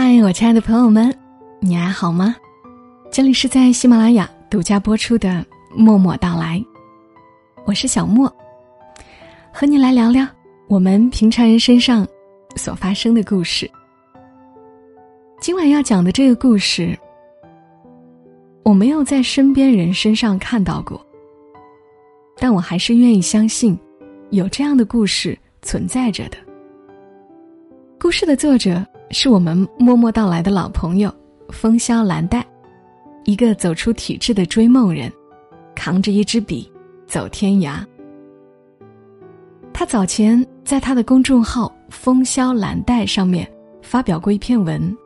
嗨，我亲爱的朋友们，你还好吗？这里是在喜马拉雅独家播出的《默默到来》，我是小莫，和你来聊聊我们平常人身上所发生的故事。今晚要讲的这个故事，我没有在身边人身上看到过，但我还是愿意相信，有这样的故事存在着的。故事的作者。是我们默默到来的老朋友，风萧蓝黛，一个走出体制的追梦人，扛着一支笔走天涯。他早前在他的公众号“风萧蓝黛”上面发表过一篇文，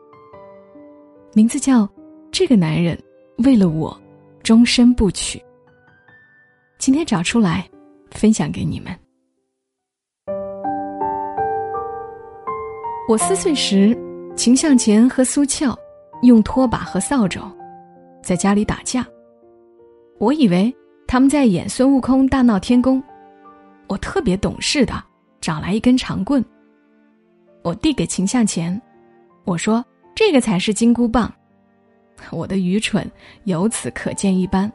名字叫《这个男人为了我终身不娶》。今天找出来分享给你们。我四岁时，秦向前和苏俏用拖把和扫帚在家里打架。我以为他们在演孙悟空大闹天宫，我特别懂事的找来一根长棍。我递给秦向前，我说：“这个才是金箍棒。”我的愚蠢由此可见一斑。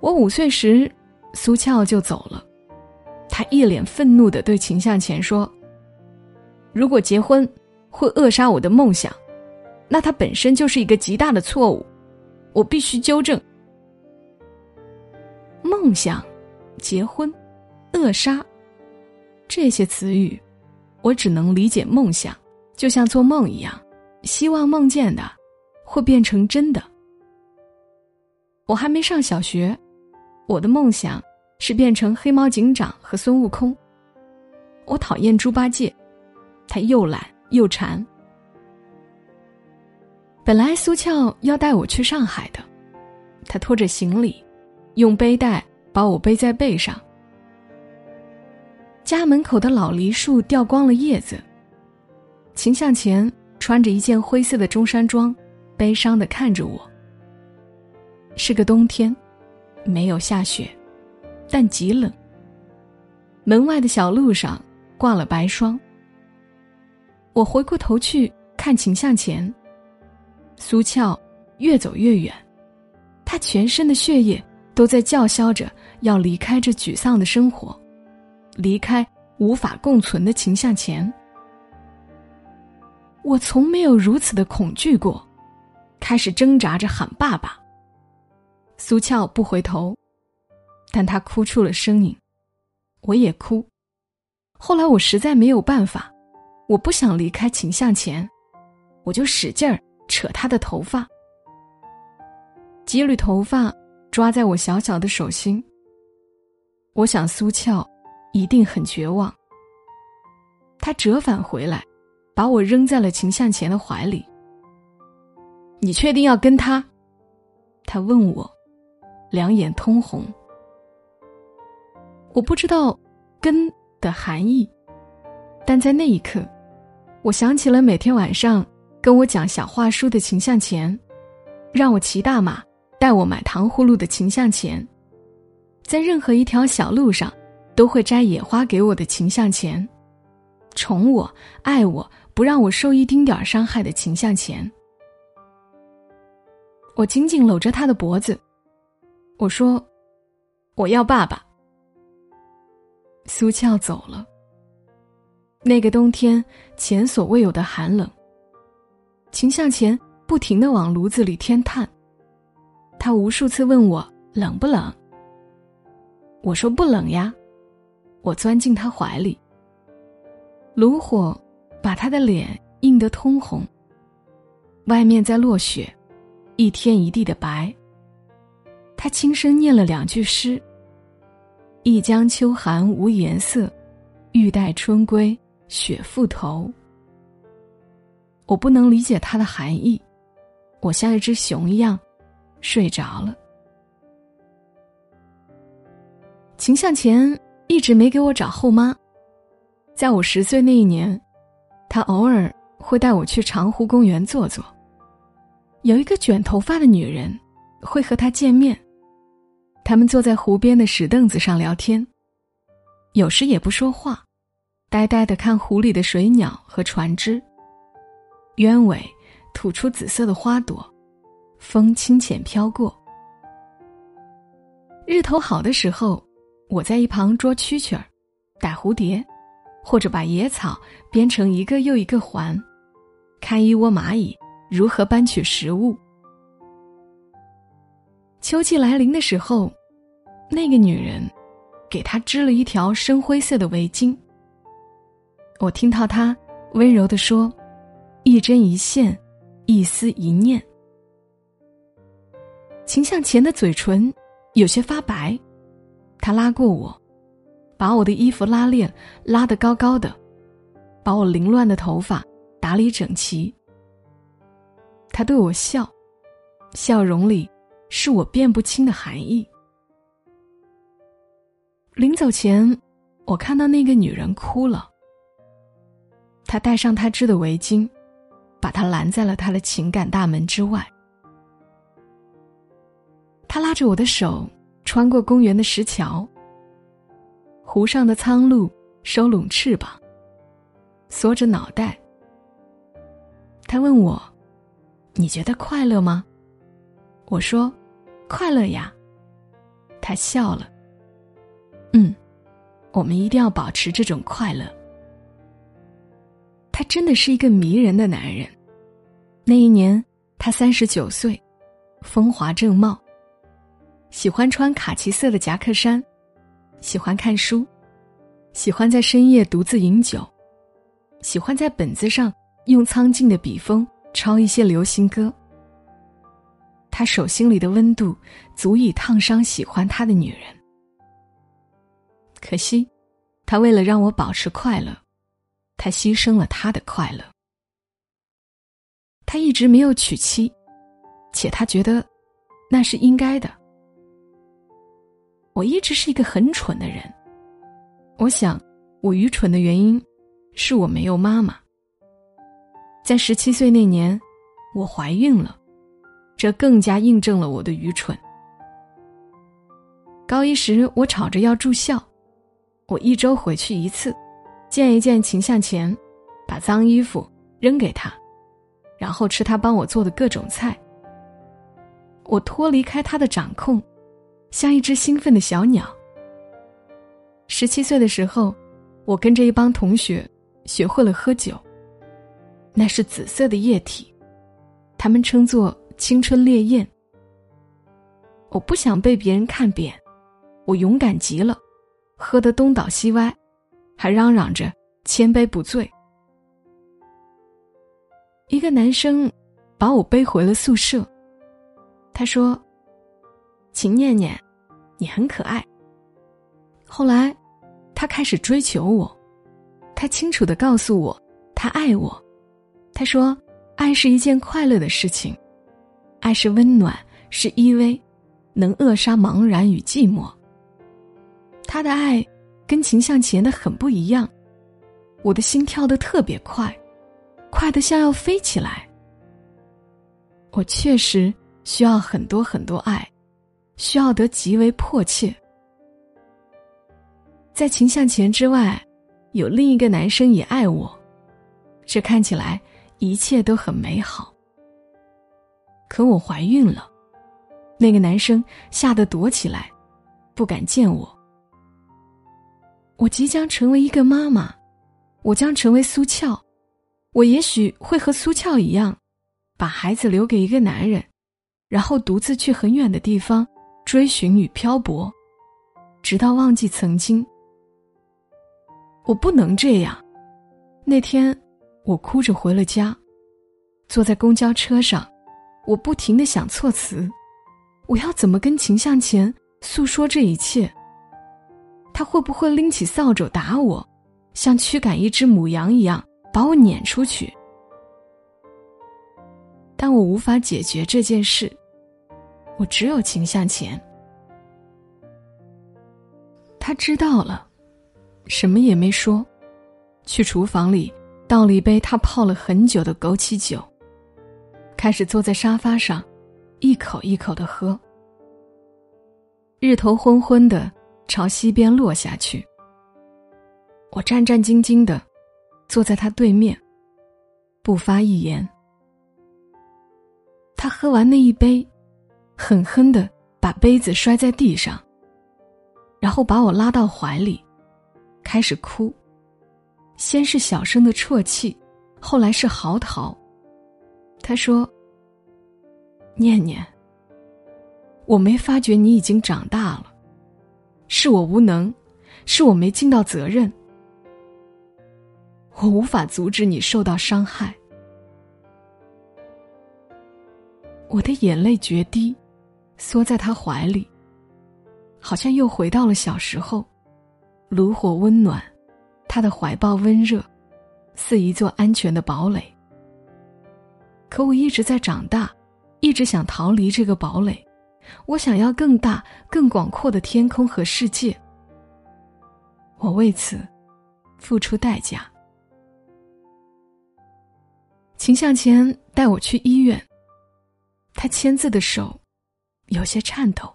我五岁时，苏俏就走了，他一脸愤怒的对秦向前说。如果结婚会扼杀我的梦想，那它本身就是一个极大的错误，我必须纠正。梦想、结婚、扼杀这些词语，我只能理解梦想，就像做梦一样，希望梦见的会变成真的。我还没上小学，我的梦想是变成黑猫警长和孙悟空。我讨厌猪八戒。他又懒又馋。本来苏俏要带我去上海的，他拖着行李，用背带把我背在背上。家门口的老梨树掉光了叶子。秦向前穿着一件灰色的中山装，悲伤的看着我。是个冬天，没有下雪，但极冷。门外的小路上挂了白霜。我回过头去看秦向前。苏俏越走越远，他全身的血液都在叫嚣着要离开这沮丧的生活，离开无法共存的秦向前。我从没有如此的恐惧过，开始挣扎着喊爸爸。苏俏不回头，但他哭出了声音，我也哭。后来我实在没有办法。我不想离开秦向前，我就使劲儿扯他的头发，几缕头发抓在我小小的手心。我想苏俏一定很绝望。他折返回来，把我扔在了秦向前的怀里。你确定要跟他？他问我，两眼通红。我不知道“跟”的含义，但在那一刻。我想起了每天晚上跟我讲小话书的秦向前，让我骑大马带我买糖葫芦的秦向前，在任何一条小路上都会摘野花给我的秦向前，宠我爱我不让我受一丁点儿伤害的秦向前。我紧紧搂着他的脖子，我说：“我要爸爸。”苏俏走了。那个冬天，前所未有的寒冷。秦向前不停的往炉子里添炭，他无数次问我冷不冷。我说不冷呀，我钻进他怀里。炉火把他的脸映得通红。外面在落雪，一天一地的白。他轻声念了两句诗：“一江秋寒无颜色，欲待春归。”雪覆头，我不能理解它的含义，我像一只熊一样睡着了。秦向前一直没给我找后妈，在我十岁那一年，他偶尔会带我去长湖公园坐坐。有一个卷头发的女人会和他见面，他们坐在湖边的石凳子上聊天，有时也不说话。呆呆的看湖里的水鸟和船只，鸢尾吐出紫色的花朵，风轻浅飘过。日头好的时候，我在一旁捉蛐蛐儿、逮蝴蝶，或者把野草编成一个又一个环，看一窝蚂蚁如何搬取食物。秋季来临的时候，那个女人给他织了一条深灰色的围巾。我听到他温柔地说：“一针一线，一丝一念。”秦向前的嘴唇有些发白，他拉过我，把我的衣服拉链拉得高高的，把我凌乱的头发打理整齐。他对我笑，笑容里是我辨不清的含义。临走前，我看到那个女人哭了。他戴上他织的围巾，把他拦在了他的情感大门之外。他拉着我的手，穿过公园的石桥。湖上的苍鹭收拢翅膀，缩着脑袋。他问我：“你觉得快乐吗？”我说：“快乐呀。”他笑了。嗯，我们一定要保持这种快乐。他真的是一个迷人的男人。那一年，他三十九岁，风华正茂。喜欢穿卡其色的夹克衫，喜欢看书，喜欢在深夜独自饮酒，喜欢在本子上用苍劲的笔锋抄一些流行歌。他手心里的温度足以烫伤喜欢他的女人。可惜，他为了让我保持快乐。他牺牲了他的快乐。他一直没有娶妻，且他觉得那是应该的。我一直是一个很蠢的人。我想，我愚蠢的原因是我没有妈妈。在十七岁那年，我怀孕了，这更加印证了我的愚蠢。高一时，我吵着要住校，我一周回去一次。见一见秦向前，把脏衣服扔给他，然后吃他帮我做的各种菜。我脱离开他的掌控，像一只兴奋的小鸟。十七岁的时候，我跟着一帮同学学会了喝酒。那是紫色的液体，他们称作青春烈焰。我不想被别人看扁，我勇敢极了，喝得东倒西歪。还嚷嚷着千杯不醉。一个男生把我背回了宿舍，他说：“秦念念，你很可爱。”后来，他开始追求我，他清楚的告诉我，他爱我。他说：“爱是一件快乐的事情，爱是温暖，是依偎，能扼杀茫然与寂寞。”他的爱。跟秦向前的很不一样，我的心跳得特别快，快得像要飞起来。我确实需要很多很多爱，需要得极为迫切。在秦向前之外，有另一个男生也爱我，这看起来一切都很美好。可我怀孕了，那个男生吓得躲起来，不敢见我。我即将成为一个妈妈，我将成为苏俏，我也许会和苏俏一样，把孩子留给一个男人，然后独自去很远的地方追寻与漂泊，直到忘记曾经。我不能这样。那天，我哭着回了家，坐在公交车上，我不停的想措辞，我要怎么跟秦向前诉说这一切。他会不会拎起扫帚打我，像驱赶一只母羊一样把我撵出去？但我无法解决这件事，我只有情向前。他知道了，什么也没说，去厨房里倒了一杯他泡了很久的枸杞酒，开始坐在沙发上，一口一口的喝。日头昏昏的。朝西边落下去。我战战兢兢的坐在他对面。不发一言。他喝完那一杯，狠狠的把杯子摔在地上，然后把我拉到怀里，开始哭。先是小声的啜泣，后来是嚎啕。他说：“念念，我没发觉你已经长大了，是我无能，是我没尽到责任，我无法阻止你受到伤害。”我的眼泪决堤，缩在他怀里，好像又回到了小时候，炉火温暖。他的怀抱温热，似一座安全的堡垒。可我一直在长大，一直想逃离这个堡垒。我想要更大、更广阔的天空和世界。我为此付出代价。秦向前带我去医院，他签字的手有些颤抖。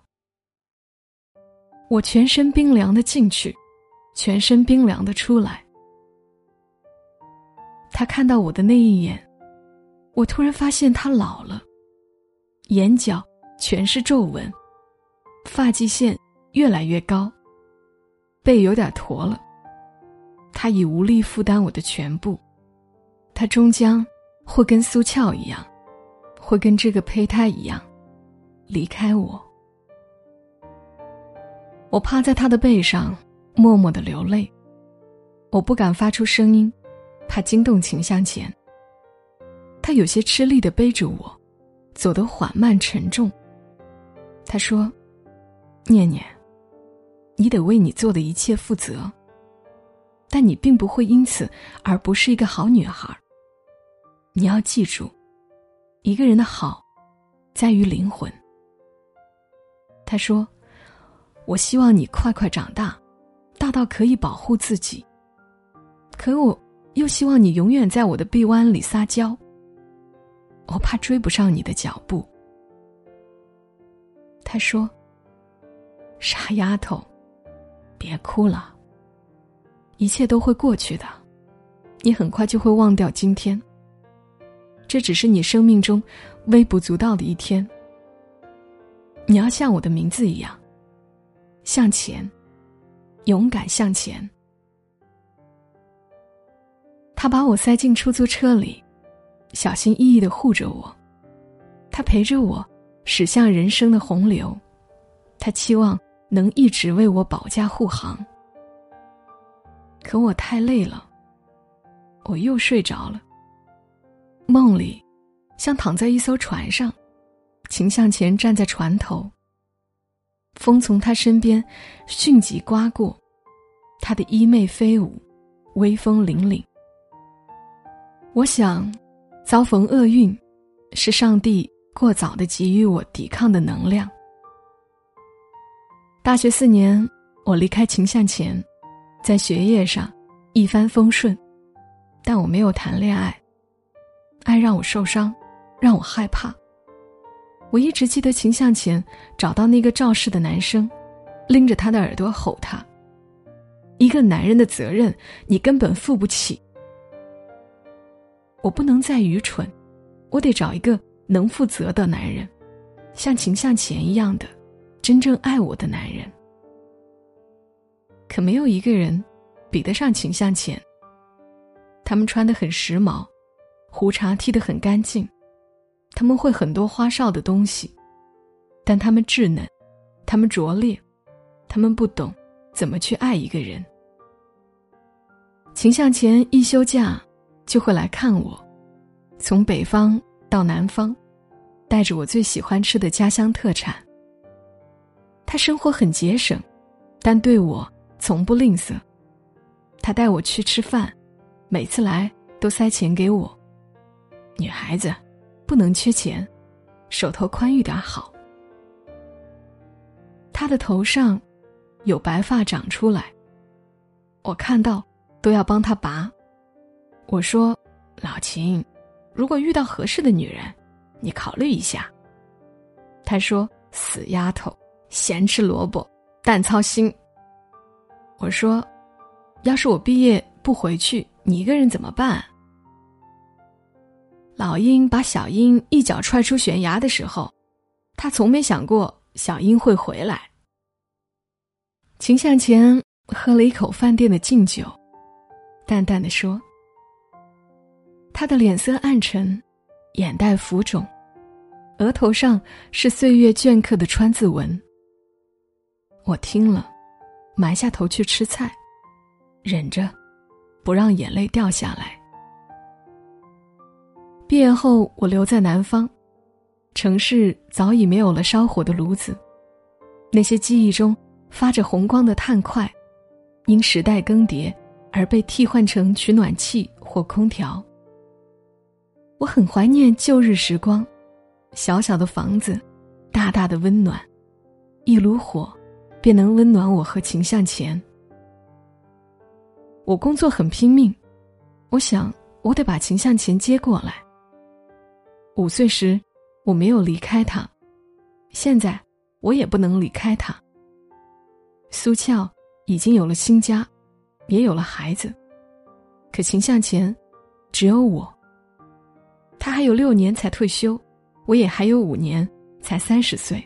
我全身冰凉的进去。全身冰凉的出来。他看到我的那一眼，我突然发现他老了，眼角全是皱纹，发际线越来越高，背有点驼了。他已无力负担我的全部，他终将会跟苏俏一样，会跟这个胚胎一样，离开我。我趴在他的背上。默默的流泪，我不敢发出声音，怕惊动秦向前。他有些吃力的背着我，走得缓慢沉重。他说：“念念，你得为你做的一切负责，但你并不会因此而不是一个好女孩。你要记住，一个人的好，在于灵魂。”他说：“我希望你快快长大。”大到可以保护自己，可我又希望你永远在我的臂弯里撒娇。我怕追不上你的脚步。他说：“傻丫头，别哭了，一切都会过去的，你很快就会忘掉今天。这只是你生命中微不足道的一天。你要像我的名字一样，向前。”勇敢向前。他把我塞进出租车里，小心翼翼的护着我。他陪着我驶向人生的洪流，他期望能一直为我保驾护航。可我太累了，我又睡着了。梦里，像躺在一艘船上，秦向前站在船头。风从他身边迅疾刮过，他的衣袂飞舞，威风凛凛。我想，遭逢厄运，是上帝过早的给予我抵抗的能量。大学四年，我离开秦向前，在学业上一帆风顺，但我没有谈恋爱。爱让我受伤，让我害怕。我一直记得秦向前找到那个肇事的男生，拎着他的耳朵吼他：“一个男人的责任，你根本负不起。”我不能再愚蠢，我得找一个能负责的男人，像秦向前一样的，真正爱我的男人。可没有一个人比得上秦向前。他们穿得很时髦，胡茬剃得很干净。他们会很多花哨的东西，但他们稚嫩，他们拙劣，他们不懂怎么去爱一个人。秦向前一休假就会来看我，从北方到南方，带着我最喜欢吃的家乡特产。他生活很节省，但对我从不吝啬。他带我去吃饭，每次来都塞钱给我。女孩子。不能缺钱，手头宽裕点好。他的头上有白发长出来，我看到都要帮他拔。我说：“老秦，如果遇到合适的女人，你考虑一下。”他说：“死丫头，咸吃萝卜淡操心。”我说：“要是我毕业不回去，你一个人怎么办？”老鹰把小鹰一脚踹出悬崖的时候，他从没想过小鹰会回来。秦向前喝了一口饭店的敬酒，淡淡的说：“他的脸色暗沉，眼袋浮肿，额头上是岁月镌刻的川字纹。”我听了，埋下头去吃菜，忍着，不让眼泪掉下来。毕业后，我留在南方，城市早已没有了烧火的炉子，那些记忆中发着红光的炭块，因时代更迭而被替换成取暖器或空调。我很怀念旧日时光，小小的房子，大大的温暖，一炉火，便能温暖我和秦向前。我工作很拼命，我想我得把秦向前接过来。五岁时，我没有离开他，现在我也不能离开他。苏俏已经有了新家，也有了孩子，可秦向前只有我。他还有六年才退休，我也还有五年才三十岁。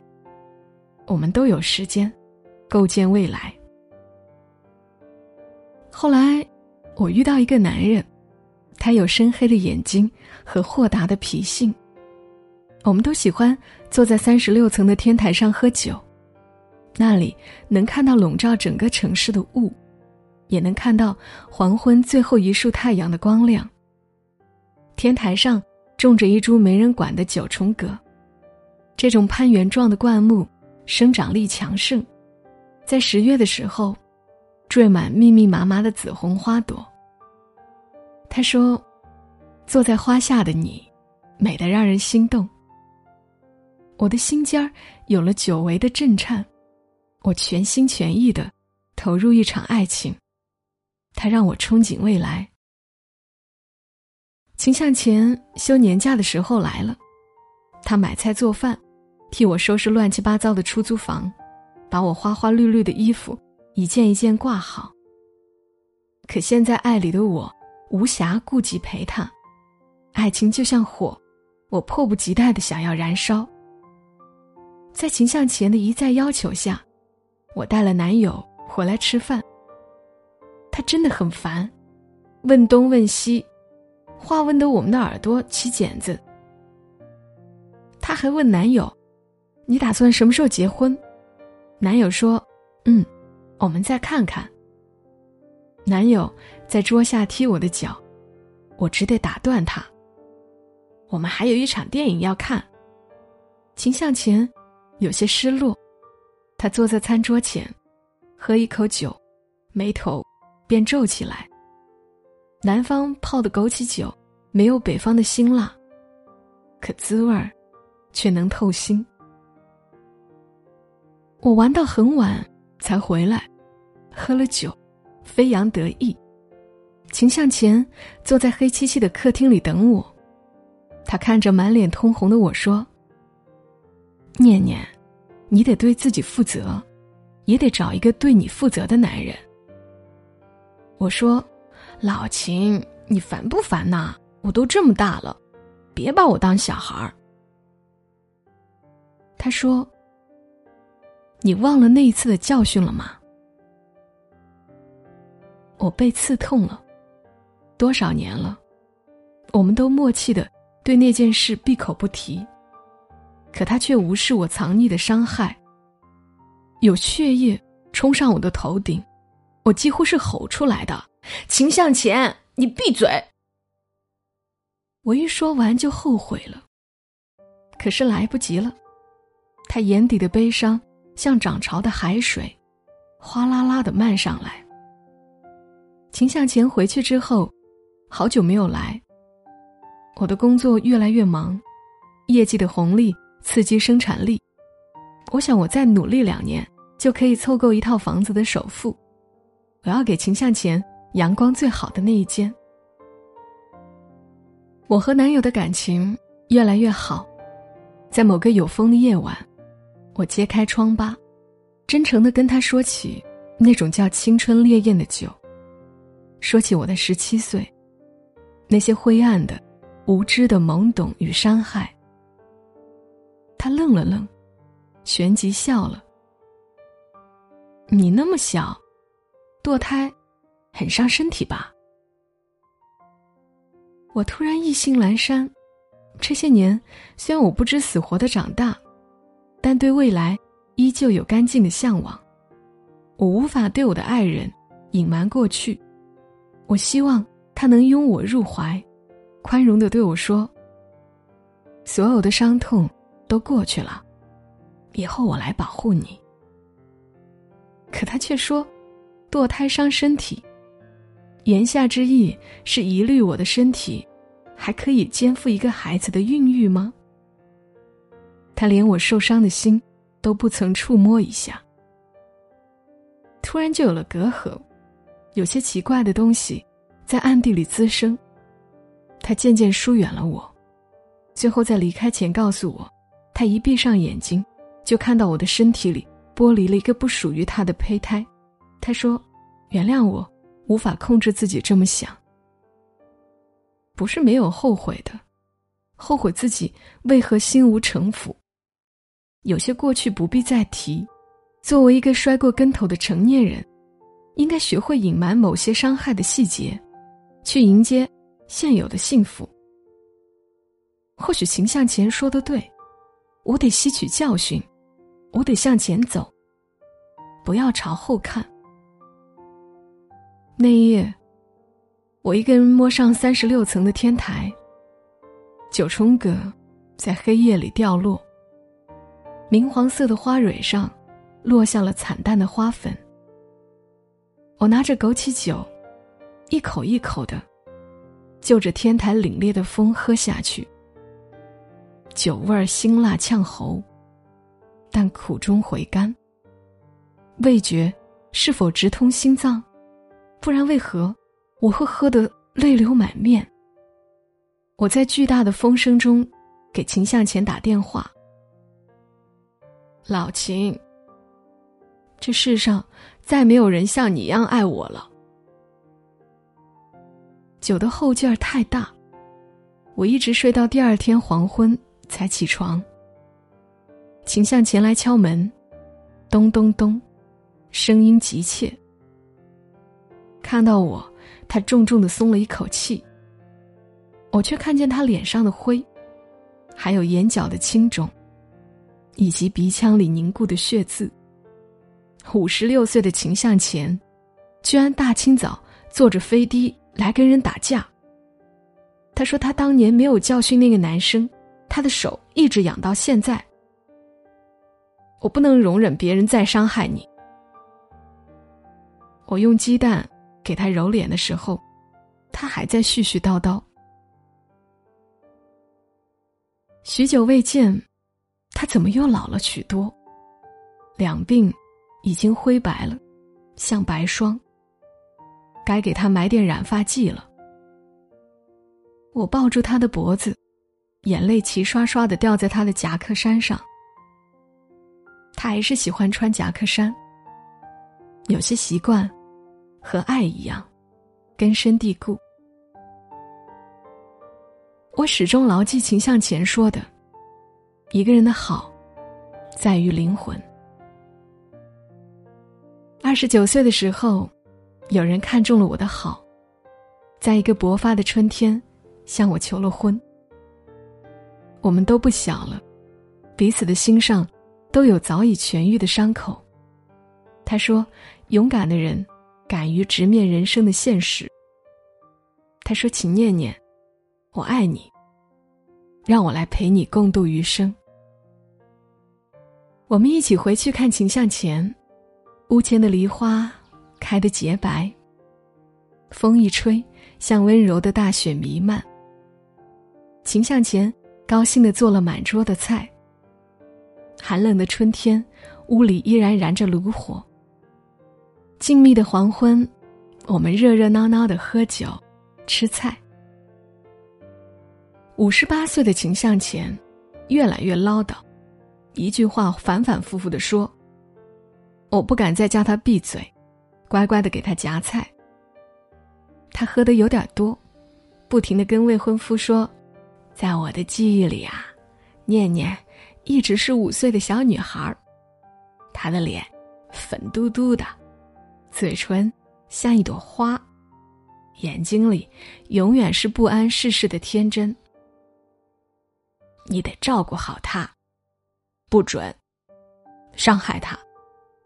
我们都有时间构建未来。后来，我遇到一个男人。他有深黑的眼睛和豁达的脾性。我们都喜欢坐在三十六层的天台上喝酒，那里能看到笼罩整个城市的雾，也能看到黄昏最后一束太阳的光亮。天台上种着一株没人管的九重葛，这种攀援状的灌木生长力强盛，在十月的时候，缀满密密麻麻的紫红花朵。他说：“坐在花下的你，美得让人心动。我的心尖儿有了久违的震颤，我全心全意的投入一场爱情。它让我憧憬未来。秦向前休年假的时候来了，他买菜做饭，替我收拾乱七八糟的出租房，把我花花绿绿的衣服一件一件挂好。可现在爱里的我。”无暇顾及陪他，爱情就像火，我迫不及待的想要燃烧。在秦向前的一再要求下，我带了男友回来吃饭。他真的很烦，问东问西，话问得我们的耳朵起茧子。他还问男友：“你打算什么时候结婚？”男友说：“嗯，我们再看看。”男友在桌下踢我的脚，我只得打断他。我们还有一场电影要看。秦向前有些失落，他坐在餐桌前，喝一口酒，眉头便皱起来。南方泡的枸杞酒没有北方的辛辣，可滋味儿却能透心。我玩到很晚才回来，喝了酒。飞扬得意，秦向前坐在黑漆漆的客厅里等我。他看着满脸通红的我说：“念念，你得对自己负责，也得找一个对你负责的男人。”我说：“老秦，你烦不烦呐？我都这么大了，别把我当小孩儿。”他说：“你忘了那一次的教训了吗？”我被刺痛了，多少年了，我们都默契的对那件事闭口不提，可他却无视我藏匿的伤害。有血液冲上我的头顶，我几乎是吼出来的：“秦向前，你闭嘴！”我一说完就后悔了，可是来不及了，他眼底的悲伤像涨潮的海水，哗啦啦的漫上来。秦向前回去之后，好久没有来。我的工作越来越忙，业绩的红利刺激生产力。我想我再努力两年，就可以凑够一套房子的首付。我要给秦向前阳光最好的那一间。我和男友的感情越来越好，在某个有风的夜晚，我揭开疮疤，真诚的跟他说起那种叫青春烈焰的酒。说起我的十七岁，那些灰暗的、无知的懵懂与伤害。他愣了愣，旋即笑了。你那么小，堕胎很伤身体吧？我突然意兴阑珊。这些年，虽然我不知死活的长大，但对未来依旧有干净的向往。我无法对我的爱人隐瞒过去，我希望他能拥我入怀，宽容的对我说：“所有的伤痛都过去了，以后我来保护你。”可他却说：“堕胎伤身体。”言下之意是疑虑我的身体还可以肩负一个孩子的孕育吗？他连我受伤的心都不曾触摸一下，突然就有了隔阂，有些奇怪的东西在暗地里滋生。他渐渐疏远了我，最后在离开前告诉我，他一闭上眼睛就看到我的身体里。剥离了一个不属于他的胚胎，他说：“原谅我，无法控制自己这么想。不是没有后悔的，后悔自己为何心无城府。有些过去不必再提。作为一个摔过跟头的成年人，应该学会隐瞒某些伤害的细节，去迎接现有的幸福。或许秦向前说的对，我得吸取教训。”我得向前走，不要朝后看。那一夜，我一个人摸上三十六层的天台。九重葛在黑夜里掉落，明黄色的花蕊上落下了惨淡的花粉。我拿着枸杞酒，一口一口的就着天台凛冽的风喝下去，酒味辛辣呛喉。但苦中回甘。味觉是否直通心脏？不然为何我会喝得泪流满面？我在巨大的风声中给秦向前打电话。老秦，这世上再没有人像你一样爱我了。酒的后劲儿太大，我一直睡到第二天黄昏才起床。秦向前来敲门，咚咚咚，声音急切。看到我，他重重的松了一口气。我却看见他脸上的灰，还有眼角的青肿，以及鼻腔里凝固的血渍。五十六岁的秦向前，居然大清早坐着飞的来跟人打架。他说他当年没有教训那个男生，他的手一直痒到现在。我不能容忍别人再伤害你。我用鸡蛋给他揉脸的时候，他还在絮絮叨叨。许久未见，他怎么又老了许多？两鬓已经灰白了，像白霜。该给他买点染发剂了。我抱住他的脖子，眼泪齐刷刷的掉在他的夹克衫上。他还是喜欢穿夹克衫。有些习惯，和爱一样，根深蒂固。我始终牢记秦向前说的：“一个人的好，在于灵魂。”二十九岁的时候，有人看中了我的好，在一个勃发的春天，向我求了婚。我们都不小了，彼此的心上。都有早已痊愈的伤口。他说：“勇敢的人，敢于直面人生的现实。”他说：“秦念念，我爱你。让我来陪你共度余生。”我们一起回去看秦向前，屋前的梨花开得洁白。风一吹，像温柔的大雪弥漫。秦向前高兴的做了满桌的菜。寒冷的春天，屋里依然燃着炉火。静谧的黄昏，我们热热闹闹的喝酒、吃菜。五十八岁的秦向前，越来越唠叨，一句话反反复复的说。我不敢再叫他闭嘴，乖乖的给他夹菜。他喝的有点多，不停的跟未婚夫说：“在我的记忆里啊，念念一直是五岁的小女孩她的脸粉嘟嘟的，嘴唇像一朵花，眼睛里永远是不谙世事的天真。你得照顾好她，不准伤害她，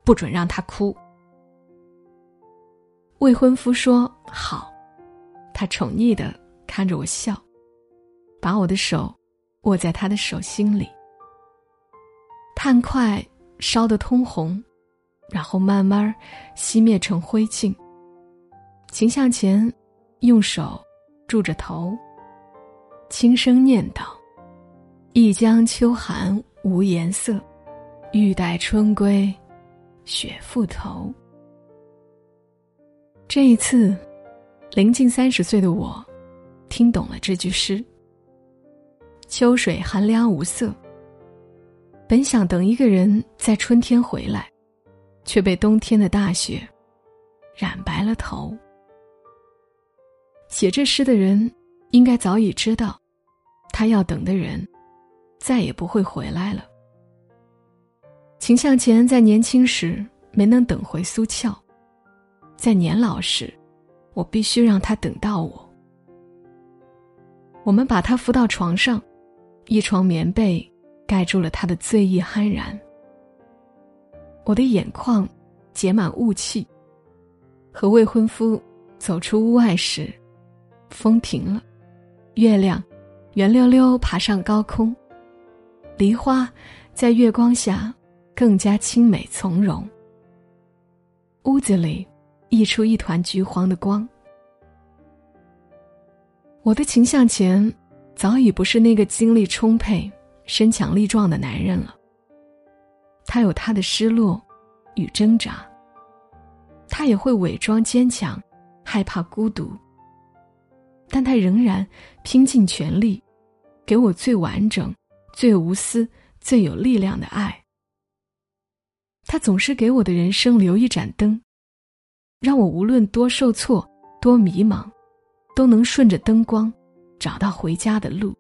不准让她哭。未婚夫说好，他宠溺的看着我笑。把我的手握在他的手心里，炭块烧得通红，然后慢慢熄灭成灰烬。秦向前用手住着头，轻声念道：“一江秋寒无颜色，欲待春归雪复头。”这一次，临近三十岁的我，听懂了这句诗。秋水寒凉无色。本想等一个人在春天回来，却被冬天的大雪染白了头。写这诗的人应该早已知道，他要等的人再也不会回来了。秦向前在年轻时没能等回苏俏，在年老时，我必须让他等到我。我们把他扶到床上。一床棉被盖住了他的醉意酣然。我的眼眶结满雾气。和未婚夫走出屋外时，风停了，月亮圆溜溜爬上高空，梨花在月光下更加清美从容。屋子里溢出一团橘黄的光。我的情向前。早已不是那个精力充沛、身强力壮的男人了。他有他的失落与挣扎，他也会伪装坚强，害怕孤独。但他仍然拼尽全力，给我最完整、最无私、最有力量的爱。他总是给我的人生留一盏灯，让我无论多受挫、多迷茫，都能顺着灯光。找到回家的路。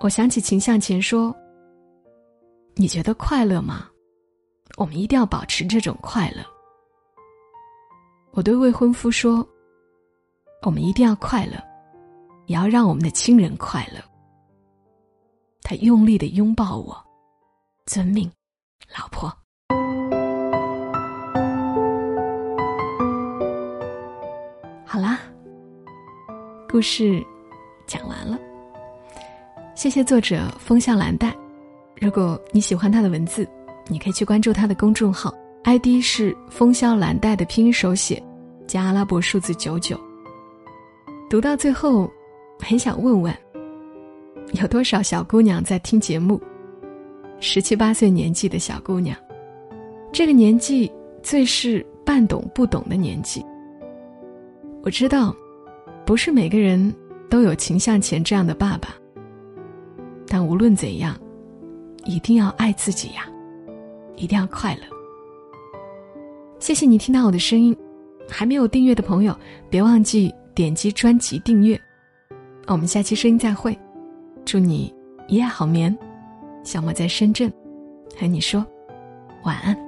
我想起秦向前说：“你觉得快乐吗？我们一定要保持这种快乐。”我对未婚夫说：“我们一定要快乐，也要让我们的亲人快乐。”他用力的拥抱我，遵命，老婆。好啦。故事讲完了，谢谢作者风向蓝带。如果你喜欢他的文字，你可以去关注他的公众号，ID 是风向蓝带的拼音手写加阿拉伯数字九九。读到最后，很想问问，有多少小姑娘在听节目？十七八岁年纪的小姑娘，这个年纪最是半懂不懂的年纪。我知道。不是每个人都有秦向前这样的爸爸，但无论怎样，一定要爱自己呀，一定要快乐。谢谢你听到我的声音，还没有订阅的朋友，别忘记点击专辑订阅。我们下期声音再会，祝你一夜好眠。小莫在深圳，和你说晚安。